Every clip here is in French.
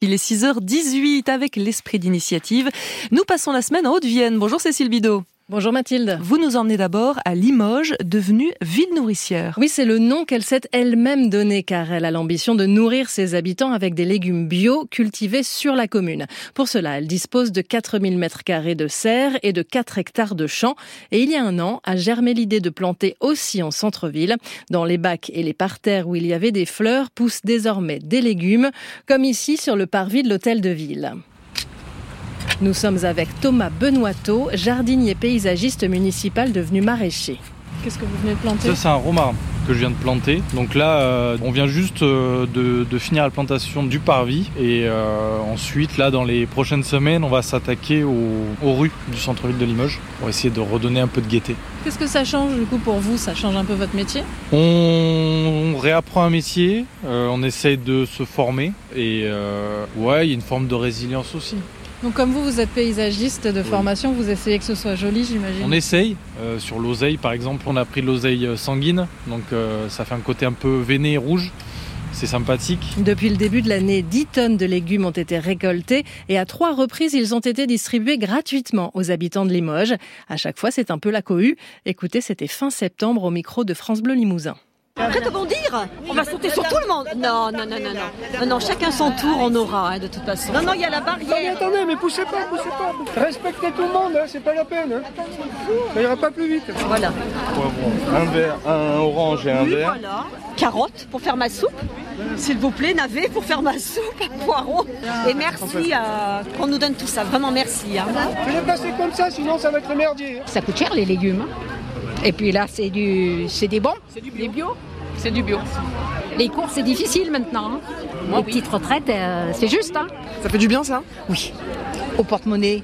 Il est 6h18 avec l'esprit d'initiative. Nous passons la semaine en Haute-Vienne. Bonjour Cécile Bidot. Bonjour Mathilde. Vous nous emmenez d'abord à Limoges, devenue ville nourricière. Oui, c'est le nom qu'elle s'est elle-même donné car elle a l'ambition de nourrir ses habitants avec des légumes bio cultivés sur la commune. Pour cela, elle dispose de 4000 mètres carrés de serres et de 4 hectares de champs. Et il y a un an, a germé l'idée de planter aussi en centre-ville. Dans les bacs et les parterres où il y avait des fleurs poussent désormais des légumes, comme ici sur le parvis de l'hôtel de ville. Nous sommes avec Thomas Benoîteau, jardinier paysagiste municipal devenu maraîcher. Qu'est-ce que vous venez de planter Ça, c'est un romarin que je viens de planter. Donc là, euh, on vient juste euh, de, de, finir la plantation du parvis. Et euh, ensuite, là, dans les prochaines semaines, on va s'attaquer aux, aux, rues du centre-ville de Limoges pour essayer de redonner un peu de gaieté. Qu'est-ce que ça change du coup pour vous? Ça change un peu votre métier? On, on, réapprend un métier, on essaye de se former. Et ouais, il y a une forme de résilience aussi. Donc comme vous, vous êtes paysagiste de formation, oui. vous essayez que ce soit joli, j'imagine On essaye. Euh, sur l'oseille, par exemple, on a pris de l'oseille sanguine, donc euh, ça fait un côté un peu veiné et rouge. C'est sympathique. Depuis le début de l'année, 10 tonnes de légumes ont été récoltés et à trois reprises, ils ont été distribués gratuitement aux habitants de Limoges. À chaque fois, c'est un peu la cohue. Écoutez, c'était fin septembre au micro de France Bleu Limousin. Après, que bon dire On va sauter sur tout le monde Non, non, non, non, non. Non, non, chacun son tour, on aura, hein, de toute façon. Non, non, il y a la barrière. Attendez, attendez, mais poussez pas, poussez pas. Respectez tout le monde, hein, c'est pas la peine. Hein. Ça ira pas plus vite. Voilà. Un vert, un orange et un oui, vert. Voilà. Carottes pour faire ma soupe. S'il vous plaît, navet pour faire ma soupe. Poireaux. Et merci euh, qu'on nous donne tout ça. Vraiment merci. Hein. Je vais passer comme ça, sinon ça va être merdier. Ça coûte cher les légumes. Et puis là, c'est du, c'est des bons, c'est du bio. bio. C'est du bio. Les courses, c'est difficile maintenant. Hein. Moi, Les oui. petites retraites, euh, c'est juste. Hein. Ça fait du bien, ça? Oui. Au porte-monnaie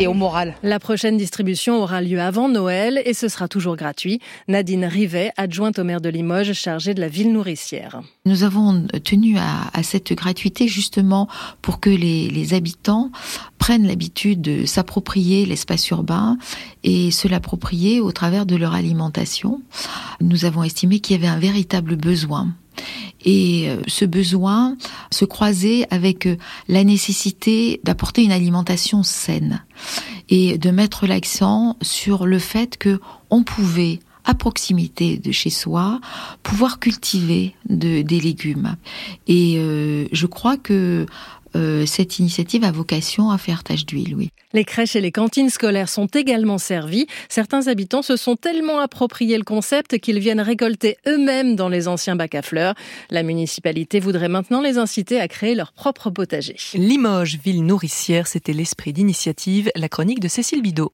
et au moral. La prochaine distribution aura lieu avant Noël et ce sera toujours gratuit. Nadine Rivet, adjointe au maire de Limoges, chargée de la ville nourricière. Nous avons tenu à, à cette gratuité justement pour que les, les habitants prennent l'habitude de s'approprier l'espace urbain et se l'approprier au travers de leur alimentation. Nous avons estimé qu'il y avait un véritable besoin. Et ce besoin se croisait avec la nécessité d'apporter une alimentation saine et de mettre l'accent sur le fait que on pouvait à proximité de chez soi, pouvoir cultiver de, des légumes. Et euh, je crois que euh, cette initiative a vocation à faire tache d'huile, oui. Les crèches et les cantines scolaires sont également servies. Certains habitants se sont tellement approprié le concept qu'ils viennent récolter eux-mêmes dans les anciens bacs à fleurs. La municipalité voudrait maintenant les inciter à créer leur propre potager. Limoges, ville nourricière, c'était l'esprit d'initiative, la chronique de Cécile Bidot.